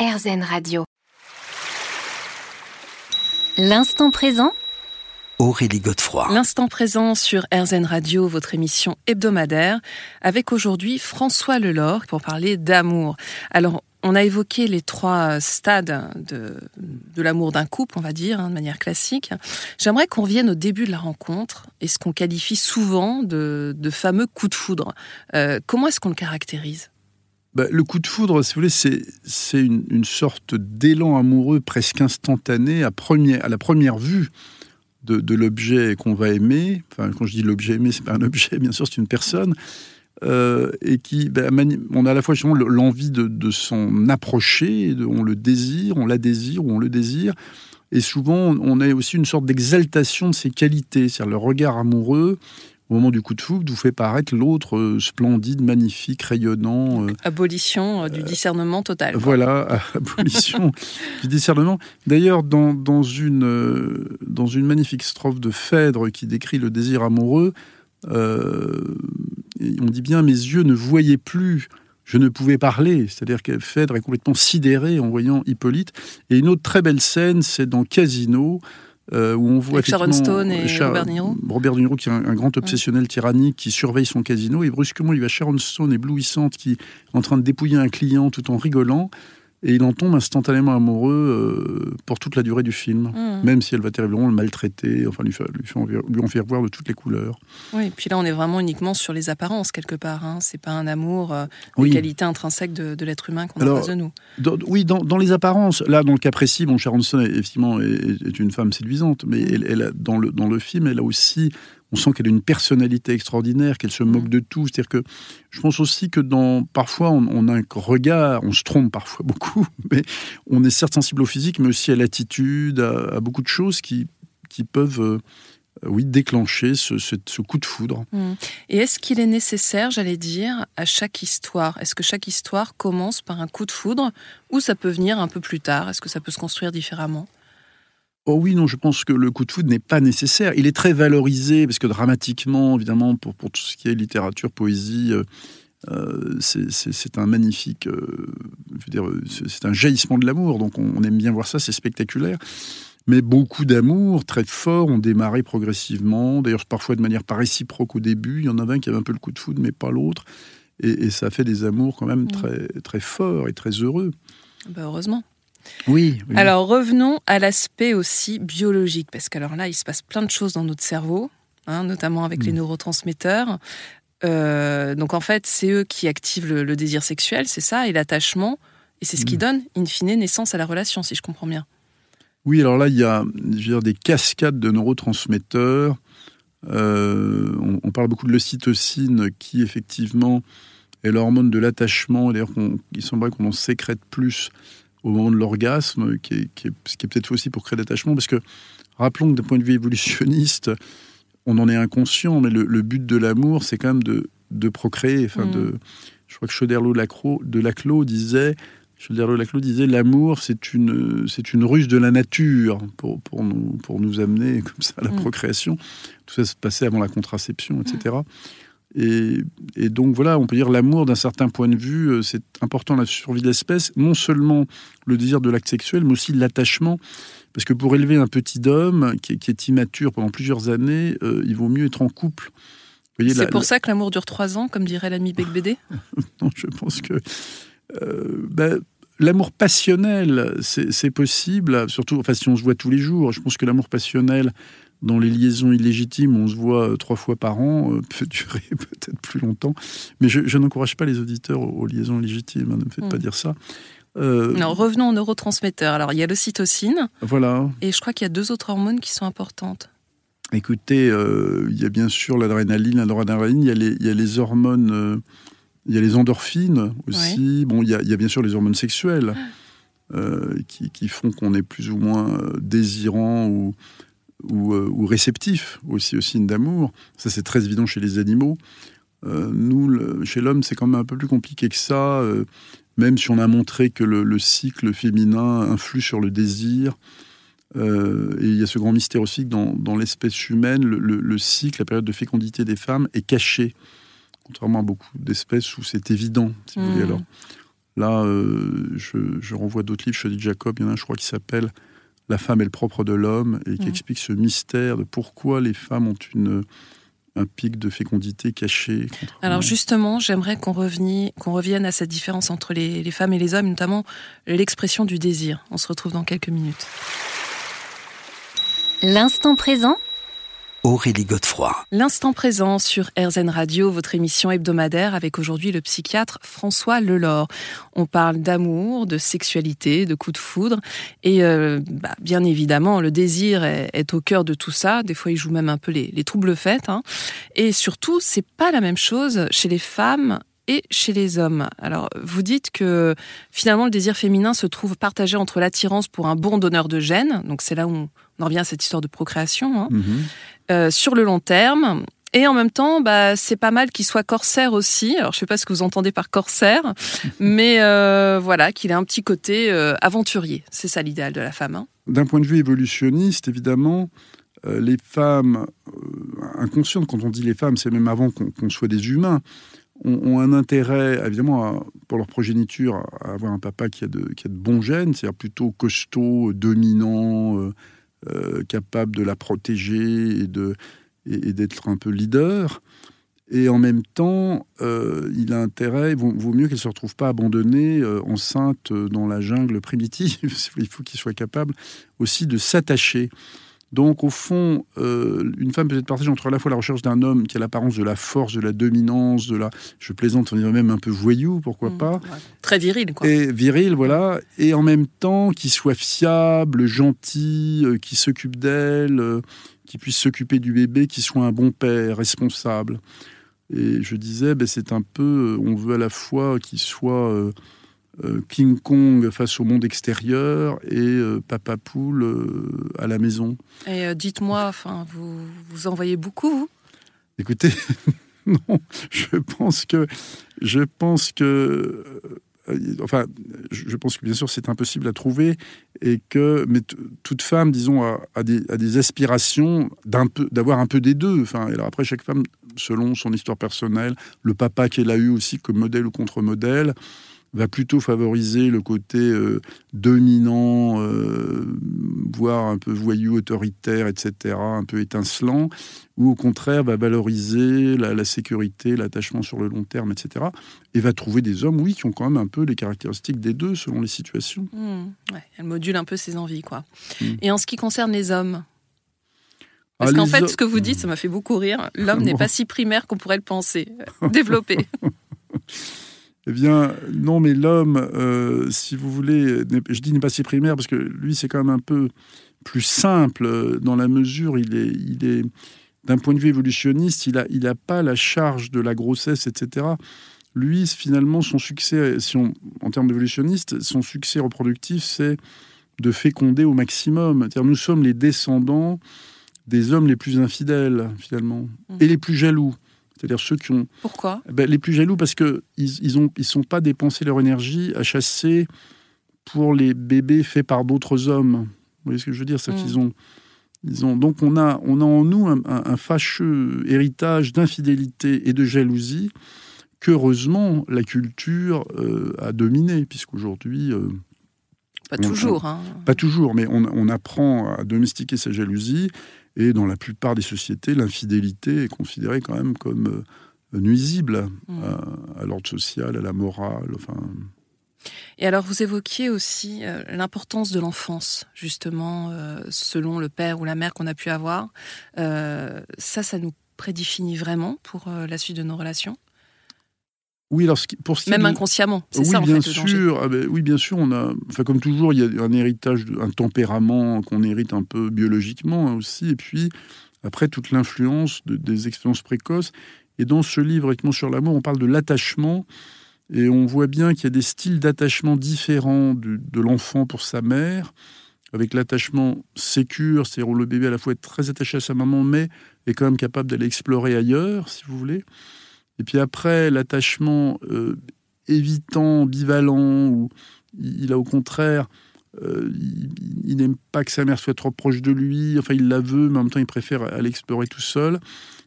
RZN Radio. L'instant présent Aurélie Godefroy. L'instant présent sur RZN Radio, votre émission hebdomadaire, avec aujourd'hui François Lelore pour parler d'amour. Alors, on a évoqué les trois stades de, de l'amour d'un couple, on va dire, hein, de manière classique. J'aimerais qu'on revienne au début de la rencontre et ce qu'on qualifie souvent de, de, fameux coup de foudre. Euh, comment est-ce qu'on le caractérise? Bah, le coup de foudre, si vous voulez, c'est une, sorte d'élan amoureux presque instantané à, la première vue de, l'objet qu'on va aimer. Enfin, quand je dis l'objet aimé, c'est pas un objet, bien sûr, c'est une personne. Euh, et qui, ben, on a à la fois l'envie de, s'en approcher, on le désire, on la désire ou on le désire, et souvent on a aussi une sorte d'exaltation de ses qualités, c'est-à-dire le regard amoureux au moment du coup de foudre vous fait paraître l'autre euh, splendide, magnifique, rayonnant. Euh, abolition du discernement total. Voilà, abolition du discernement. D'ailleurs, dans, dans, une, dans une magnifique strophe de Phèdre qui décrit le désir amoureux, euh, on dit bien mes yeux ne voyaient plus, je ne pouvais parler. C'est-à-dire que Phèdre est complètement sidéré en voyant Hippolyte. Et une autre très belle scène, c'est dans Casino. Euh, où on voit Avec Sharon Stone et Robert De Niro. Robert De Niro, qui est un, grand obsessionnel tyrannique, qui surveille son casino, et brusquement, il va Sharon Stone éblouissante, qui est en train de dépouiller un client tout en rigolant et il en tombe instantanément amoureux euh, pour toute la durée du film, mmh. même si elle va terriblement le maltraiter, enfin lui, lui, lui, en faire voir de toutes les couleurs. Oui, et puis là on est vraiment uniquement sur les apparences quelque part, hein. c'est pas un amour, euh, oui. qualité intrinsèque de, de l'être humain qu'on a face de nous. Dans, oui, dans, dans, les apparences, là dans le cas précis, bon, Sharon Stone effectivement est, est, une femme séduisante, mais mmh. elle, elle dans, le, dans le film, elle a aussi on sent qu'elle a une personnalité extraordinaire, qu'elle se moque mm. de tout. C'est-à-dire que je pense aussi que dans parfois on, a un regard, on se trompe parfois beaucoup, mais on est certes sensible au physique, mais aussi à l'attitude, à, beaucoup de choses qui, qui peuvent euh, oui, déclencher ce, ce, coup de foudre. Mm. Et est-ce qu'il est nécessaire, j'allais dire, à chaque histoire? Est-ce que chaque histoire commence par un coup de foudre ou ça peut venir un peu plus tard? Est-ce que ça peut se construire différemment? Oh oui, non, je pense que le coup de foudre n'est pas nécessaire. Il est très valorisé, parce que dramatiquement, évidemment, pour, pour tout ce qui est littérature, poésie, euh, euh c'est un magnifique, euh, c'est un jaillissement de l'amour, donc on, on, aime bien voir ça, c'est spectaculaire. Mais beaucoup d'amour, très fort, ont démarré progressivement, d'ailleurs parfois de manière pas réciproque au début, il y en avait un qui avait un peu le coup de foudre, mais pas l'autre, et, et, ça fait des amours quand même mmh. très, très forts et très heureux. Bah heureusement. Oui, Alors revenons à l'aspect aussi biologique, parce qu'alors là, il se passe plein de choses dans notre cerveau, hein, notamment avec les mm. neurotransmetteurs. Euh, donc en fait, c'est eux qui activent le, désir sexuel, c'est ça, et l'attachement, et c'est ce qui mm. donne, in fine, naissance à la relation, si je comprends bien. Oui, alors là, il y a dire, des cascades de neurotransmetteurs. Euh, on, on, parle beaucoup de l'ocytocine, qui effectivement est l'hormone de l'attachement. D'ailleurs, il semblerait qu'on en sécrète plus au moment de l'orgasme, qui est, qui est, ce qui est peut-être aussi pour créer l'attachement, parce que rappelons que d'un point de vue évolutionniste, on en est inconscient, mais le, le but de l'amour, c'est quand même de, de procréer. Enfin, mmh. de, je crois que Choderlos de Laclos disait, Choderlos Laclos disait, l'amour, c'est une, c'est une ruse de la nature pour, pour, nous, pour nous amener comme ça à la mmh. procréation. Tout ça se passait avant la contraception, etc. Mmh. Et, et, donc voilà, on peut dire l'amour d'un certain point de vue, euh, c'est important la survie de l'espèce, non seulement le désir de l'acte sexuel, mais aussi l'attachement. Parce que pour élever un petit homme qui, qui est immature pendant plusieurs années, euh, il vaut mieux être en couple. C'est pour la... ça que l'amour dure trois ans, comme dirait l'ami Bec BD Non, je pense que euh, ben, l'amour passionnel, c'est possible, surtout enfin, si on se voit tous les jours. Je pense que l'amour passionnel dans les liaisons illégitimes, on se voit euh, trois fois par an, euh, peut durer peut-être plus longtemps. Mais je, je n'encourage pas les auditeurs aux, aux liaisons illégitimes, hein, ne me faites mmh. pas dire ça. Euh... Non, revenons aux neurotransmetteurs. Alors, il y a l'ocytocine. Voilà. Et je crois qu'il y a deux autres hormones qui sont importantes. Écoutez, euh, il y a bien sûr l'adrénaline, la noradrénaline, il y a les, il y a les hormones, euh, il y a les endorphines aussi. Ouais. Bon, il y, a, il y, a, bien sûr les hormones sexuelles qui, qui, font qu'on est plus ou moins désirant ou, ou, euh, ou réceptif aussi au signe d'amour. Ça, c'est très évident chez les animaux. Euh, nous, le, chez l'homme, c'est quand même un peu plus compliqué que ça, euh, même si on a montré que le, le cycle féminin influe sur le désir. Euh, et il y a ce grand mystère aussi que dans, dans l'espèce humaine, le, le, cycle, la période de fécondité des femmes est caché, contrairement à beaucoup d'espèces où c'est évident, si mmh. vous voulez. Alors, Là, je, renvoie d'autres livres, je dis Jacob, il y en a un, je crois, qui s'appelle La femme est le propre de l'homme, et qui mmh. explique ce mystère de pourquoi les femmes ont une un pic de fécondité caché. Alors justement, j'aimerais qu'on revienne, qu'on revienne à cette différence entre les, les femmes et les hommes, notamment l'expression du désir. On se retrouve dans quelques minutes. L'instant présent Aurélie Godefroy. L'instant présent sur RZN Radio, votre émission hebdomadaire avec aujourd'hui le psychiatre François Lelore. On parle d'amour, de sexualité, de coups de foudre et euh, bah, bien évidemment le désir est, au cœur de tout ça. Des fois il joue même un peu les, troubles faits. Hein. Et surtout c'est pas la même chose chez les femmes et chez les hommes. Alors, vous dites que finalement le désir féminin se trouve partagé entre l'attirance pour un bon donneur de gènes, donc c'est là où on en revient à cette histoire de procréation, hein. mm-hmm. euh, sur le long terme. Et en même temps, bah, c'est pas mal qu'il soit corsaire aussi. Alors, je sais pas ce que vous entendez par corsaire, mais euh, voilà, qu'il ait un petit côté euh, aventurier. C'est ça l'idéal de la femme. Hein. D'un point de vue évolutionniste, évidemment, les femmes inconscientes, quand on dit les femmes, c'est même avant qu'on soit des humains, ont, un intérêt, évidemment, pour leur progéniture, à avoir un papa qui a de, qui a de bons gènes, c'est-à-dire plutôt costaud, dominant, euh, euh, capable de la protéger et, et, d'être un peu leader. Et en même temps, euh, il a intérêt, vaut, vaut mieux qu'elle ne se retrouve pas abandonnée, enceinte dans la jungle primitive. il faut qu'il soit capable aussi de s'attacher. Donc, au fond, euh, une femme peut être partagée entre à la fois la recherche d'un homme qui a l'apparence de la force, de la dominance, de la. Je plaisante, on dirait même un peu voyou, pourquoi mmh, pas. Très viril, quoi. Et viril, voilà. Et en même temps, qui soit fiable, gentil, euh, qui s'occupe d'elle, euh, qui puisse s'occuper du bébé, qui soit un bon père, responsable. Et je disais, ben, c'est un peu. On veut à la fois qu'il soit King Kong face au monde extérieur et euh, Papa Poule euh, à la maison. Et dites-moi, enfin, vous, vous en voyez beaucoup, vous? Écoutez, non, je pense que, je pense que, enfin, je pense que bien sûr c'est impossible à trouver et que, mais toute femme, disons, a, des, a des, aspirations d'avoir un, peu des deux. Enfin, alors après chaque femme, selon son histoire personnelle, le papa qu'elle a eu aussi comme modèle ou contre-modèle va plutôt favoriser le côté euh, dominant, euh, voire un peu voyou, autoritaire, etc., un peu étincelant, ou au contraire va valoriser la, sécurité, l'attachement sur le long terme, etc., et va trouver des hommes, oui, qui ont quand même un peu les caractéristiques des deux selon les situations. Mmh, elle module un peu ses envies, quoi. Mmh. Et en ce qui concerne les hommes parce ah, qu'en fait, ce que vous dites, ça m'a fait beaucoup rire. L'homme n'est pas si primaire qu'on pourrait le penser. Développé. Eh bien, non, mais l'homme, euh, si vous voulez, je dis n'est pas si primaire parce que lui, c'est quand même un peu plus simple euh, dans la mesure, il est, il est d'un point de vue évolutionniste, il n'a il a pas la charge de la grossesse, etc. Lui, finalement, son succès, si on, en termes d'évolutionniste, son succès reproductif, c'est de féconder au maximum. Nous sommes les descendants des hommes les plus infidèles, finalement, mmh. et les plus jaloux. C'est-à-dire ceux qui ont. Pourquoi? ben, Les plus jaloux parce qu'ils ils ont ils sont pas dépensé leur énergie à chasser pour les bébés faits par d'autres hommes. Vous voyez ce que je veux dire? C'est qu'ils mm. ont. Ils ont, donc on a, on a en nous un, fâcheux héritage d'infidélité et de jalousie qu'heureusement la culture euh, a dominé, puisqu'aujourd'hui... Euh, pas toujours. hein. Pas toujours, mais on, on, apprend à domestiquer sa jalousie et dans la plupart des sociétés, l'infidélité est considérée quand même comme euh, nuisible mmh. à, l'ordre social, à la morale. Enfin. Et alors, vous évoquiez aussi euh, l'importance de l'enfance, justement, euh, selon le père ou la mère qu'on a pu avoir. ça, ça nous prédéfinit vraiment pour la suite de nos relations oui, alors, pour ce Même inconsciemment, c'est oui, ça en bien fait, sûr. Ah ben, oui, bien sûr. On a, enfin, comme toujours, il y a un héritage, un tempérament qu'on hérite un peu biologiquement hein, aussi. Et puis, après, toute l'influence des expériences précoces. Et dans ce livre, Rythme sur l'amour, on parle de l'attachement. Et on voit bien qu'il y a des styles d'attachement différents de, de l'enfant pour sa mère, avec l'attachement sécure, c'est-à-dire où le bébé à la fois est très attaché à sa maman, mais est quand même capable d'aller explorer ailleurs, si vous voulez. Et puis après, l'attachement euh, évitant, bivalent, où il a au contraire, euh, il, n'aime pas que sa mère soit trop proche de lui, enfin il la veut, mais en même temps il préfère aller explorer tout seul.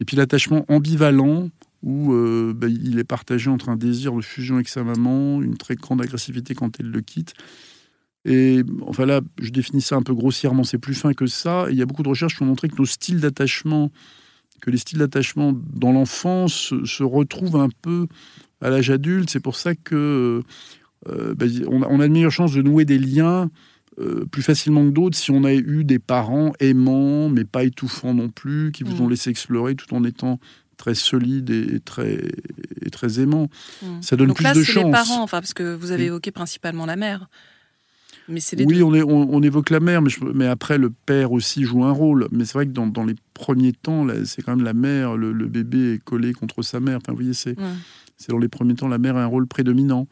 Et puis l'attachement ambivalent, où euh, bah, il est partagé entre un désir de fusion avec sa maman, une très grande agressivité quand elle le quitte. Et enfin là, je définis ça un peu grossièrement, c'est plus fin que ça. il y a beaucoup de recherches qui ont montré que nos styles d'attachement, que les styles d'attachement dans l'enfance se retrouvent un peu à l'âge adulte. C'est pour ça que euh, bah, on, a, on, a, de meilleures chances de nouer des liens euh, plus facilement que d'autres si on a eu des parents aimants, mais pas étouffants non plus, qui vous ont mmh. laissé explorer tout en étant très solides et, très, et très aimants. Mmh. Ça donne Donc plus là, de chance. c'est les parents, enfin, parce que vous avez évoqué principalement la mère. Mais les oui, on, est, on, évoque la mère, mais, mais, après le père aussi joue un rôle. Mais c'est vrai que dans, dans, les premiers temps, c'est quand même la mère, le, bébé est collé contre sa mère. Enfin, vous voyez, c'est c'est dans les premiers temps la mère a un rôle prédominant.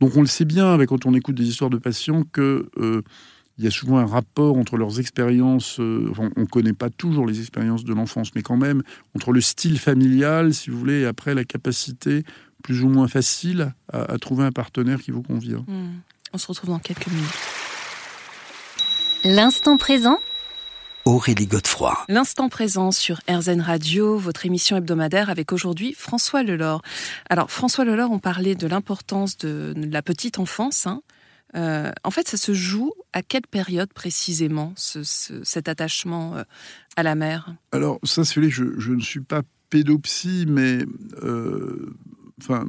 Donc on le sait bien quand on écoute des histoires de patients que euh, il y a souvent un rapport entre leurs expériences, euh, on ne connaît pas toujours les expériences de l'enfance, mais quand même, entre le style familial, si vous voulez, et après la capacité plus ou moins facile à, trouver un partenaire qui vous convient. Hmm. On se retrouve dans quelques minutes. L'instant présent Aurélie Godefroy. L'instant présent sur RZN Radio, votre émission hebdomadaire avec aujourd'hui François Lelore. Alors François Lelore, on parlait de l'importance de, la petite enfance. Hein. Euh, en fait, ça se joue à quelle période précisément, cet attachement euh, à la mère? Alors ça, c'est je, je ne suis pas pédopsie, mais euh, enfin,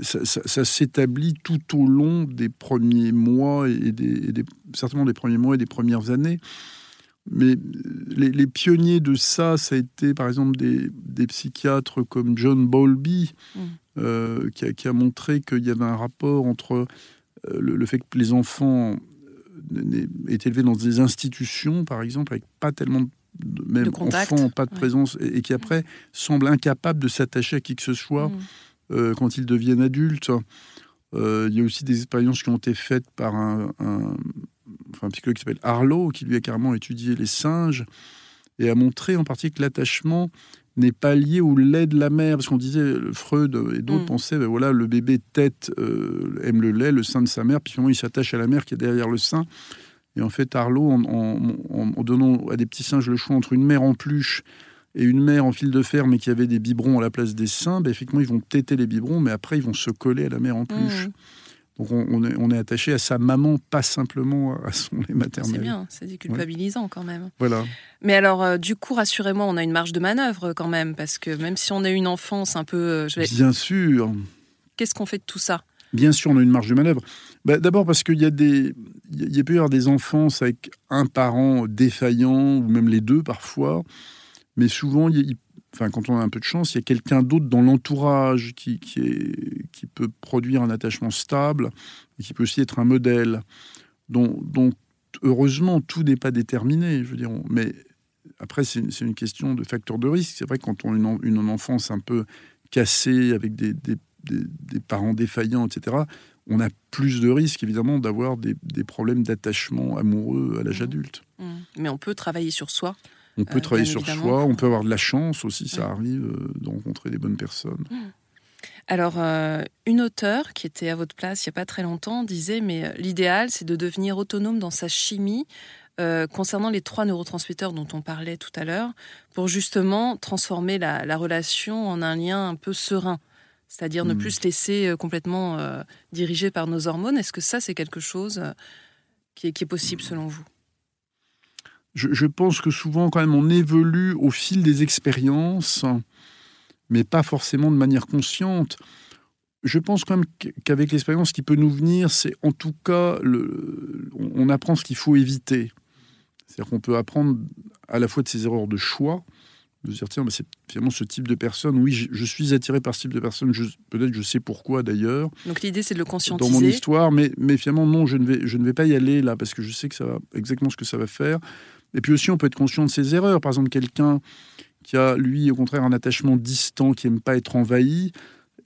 ça, s'établit tout au long des premiers mois et, des, certainement des premiers mois et des premières années. Mais les, pionniers de ça, ça a été par exemple des, psychiatres comme John Bowlby, mm. euh, qui, a, montré qu'il y avait un rapport entre euh, le, fait que les enfants euh, étaient élevés dans des institutions, par exemple, avec pas tellement de, même enfants, pas de présence, et, qui après semblent incapables de s'attacher à qui que ce soit mm. quand ils deviennent adultes. il y a aussi des expériences qui ont été faites par un enfin, un psychologue qui s'appelle Harlow, qui lui a carrément étudié les singes et a montré en partie que l'attachement n'est pas lié au lait de la mère, parce qu'on disait, Freud et d'autres mm. pensaient, ben voilà, le bébé tête euh, aime le lait, le sein de sa mère, puis finalement il s'attache à la mère qui est derrière le sein. Et en fait, Harlow, en, donnant à des petits singes le choix entre une mère en pluche et une mère en fil de fer, mais qui avait des biberons à la place des seins, ben effectivement, ils vont téter les biberons, mais après, ils vont se coller à la mère en pluche. Mm. Donc on, est, attaché à sa maman, pas simplement à son lait maternel. C'est bien, c'est déculpabilisant quand même. Voilà. Mais alors, euh, du coup, rassurez-moi, on a une marge de manœuvre quand même, parce que même si on a une enfance un peu... Euh, bien sûr. Qu'est-ce qu'on fait de tout ça? Bien sûr, on a une marge de manœuvre. Bah, d'abord parce qu'il y a des, il y a pu y avoir des enfances avec un parent défaillant ou même les deux parfois, mais souvent il, enfin, quand on a un peu de chance, il y a quelqu'un d'autre dans l'entourage qui, qui, est, qui peut produire un attachement stable et qui peut aussi être un modèle. Donc, donc heureusement, tout n'est pas déterminé, je veux dire. Mais après, c'est une question de facteur de risque. C'est vrai que quand on a une, une, enfance un peu cassée, avec des, des, des, parents défaillants, etc., on a plus de risques, évidemment, d'avoir des, problèmes d'attachement amoureux à l'âge mmh. adulte. Mmh. Mais on peut travailler sur soi on peut euh, travailler sur soi, on peut avoir de la chance aussi, ça arrive euh, de rencontrer des bonnes personnes. Mmh. Alors, euh, une auteure qui était à votre place il n'y a pas très longtemps disait, mais l'idéal, c'est de devenir autonome dans sa chimie concernant les trois neurotransmetteurs dont on parlait tout à l'heure, pour justement transformer la, relation en un lien un peu serein, c'est-à-dire ne mmh. plus se laisser complètement diriger par nos hormones. Est-ce que ça, c'est quelque chose qui est possible selon vous? Je, pense que souvent, quand même, on évolue au fil des expériences, mais pas forcément de manière consciente. Je pense quand même qu'avec l'expérience, qui peut nous venir, c'est en tout cas, le, on apprend ce qu'il faut éviter. C'est-à-dire qu'on peut apprendre à la fois de ses erreurs de choix, de se dire, tiens, c'est finalement ce type de personne, oui, je, suis attiré par ce type de personne, peut-être je sais pourquoi d'ailleurs. Donc l'idée, c'est de le conscientiser. Dans mon histoire, mais, mais finalement, non, je ne, vais, je ne vais pas y aller là, parce que je sais que ça va, exactement ce que ça va faire. Et puis aussi, on peut être conscient de ses erreurs. Par exemple, quelqu'un qui a, lui, au contraire, un attachement distant, qui n'aime pas être envahi,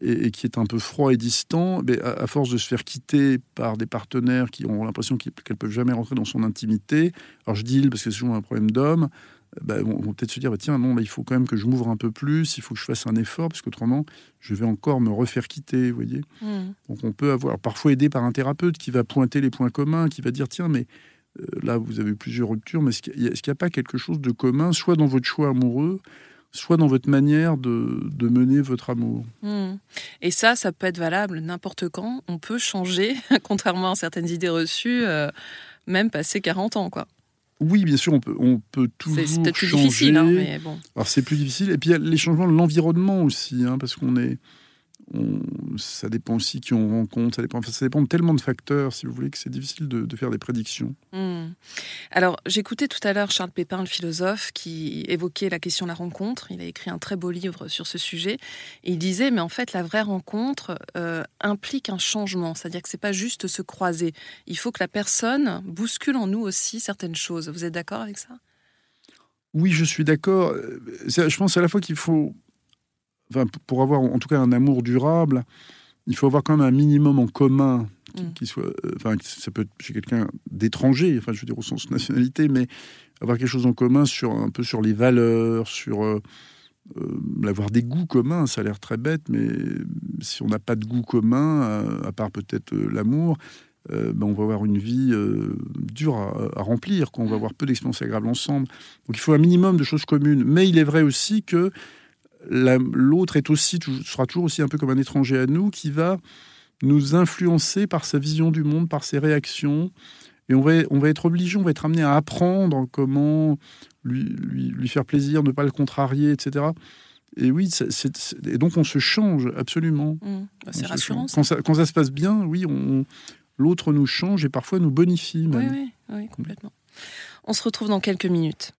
et, qui est un peu froid et distant, mais à, force de se faire quitter par des partenaires qui ont l'impression qu'elles ne peuvent jamais rentrer dans son intimité, alors je dis parce que c'est souvent un problème d'homme, bah, vont, peut-être se dire bah, tiens, non, là, il faut quand même que je m'ouvre un peu plus, il faut que je fasse un effort, parce qu'autrement, je vais encore me refaire quitter, vous voyez. Mmh. Donc on peut avoir, parfois aidé par un thérapeute qui va pointer les points communs, qui va dire tiens, mais là, vous avez plusieurs ruptures, mais est-ce qu'il n'y a, pas quelque chose de commun, soit dans votre choix amoureux, soit dans votre manière de, de mener votre amour? Hmm. Et ça, ça peut être valable n'importe quand. On peut changer, contrairement à certaines idées reçues, euh, même passer 40 ans, quoi. Oui, bien sûr, on peut, on peut toujours C'est peut-être plus difficile, hein, mais bon. Alors c'est plus difficile. Et puis il y a les changements de l'environnement aussi, hein, parce qu'on est, on- ça dépend aussi qui on rencontre, ça dépend, ça dépend de tellement de facteurs, si vous voulez, que c'est difficile de, de faire des prédictions. Hmm. Alors, j'écoutais tout à l'heure Charles Pépin, le philosophe, qui évoquait la question de la rencontre. Il a écrit un très beau livre sur ce sujet. Et il disait, mais en fait, la vraie rencontre euh, implique un changement. C'est-à-dire que c'est pas juste se croiser. Il faut que la personne bouscule en nous aussi certaines choses. Vous êtes d'accord avec ça? Oui, je suis d'accord. Euh, Je pense à la fois qu'il faut, enfin, pour avoir en tout cas un amour durable, il faut avoir quand même un minimum en commun qui, Mm. qui soit, euh, enfin, ça peut être chez quelqu'un d'étranger, enfin, je veux dire au sens nationalité, mais avoir quelque chose en commun sur un peu sur les valeurs, sur euh, euh, avoir des goûts communs. Ça a l'air très bête, mais si on n'a pas de goût commun, euh, à part peut-être l'amour. euh, ben, on va avoir une vie euh, dure à, à remplir, qu'on va avoir peu d'expériences agréables ensemble. Donc il faut un minimum de choses communes. Mais il est vrai aussi que la- l'autre est aussi sera toujours aussi un peu comme un étranger à nous qui va nous influencer par sa vision du monde, par ses réactions. Et on va, on va être obligé, on va être amené à apprendre comment lui, lui, lui faire plaisir, ne pas le contrarier, etc. Et oui, et donc on se change absolument. Hmm. Bah, C'est rassurant. Quand ça, quand ça se passe bien, oui, on, l'autre nous change et parfois nous bonifie. Oui, oui, complètement. On se retrouve dans quelques minutes.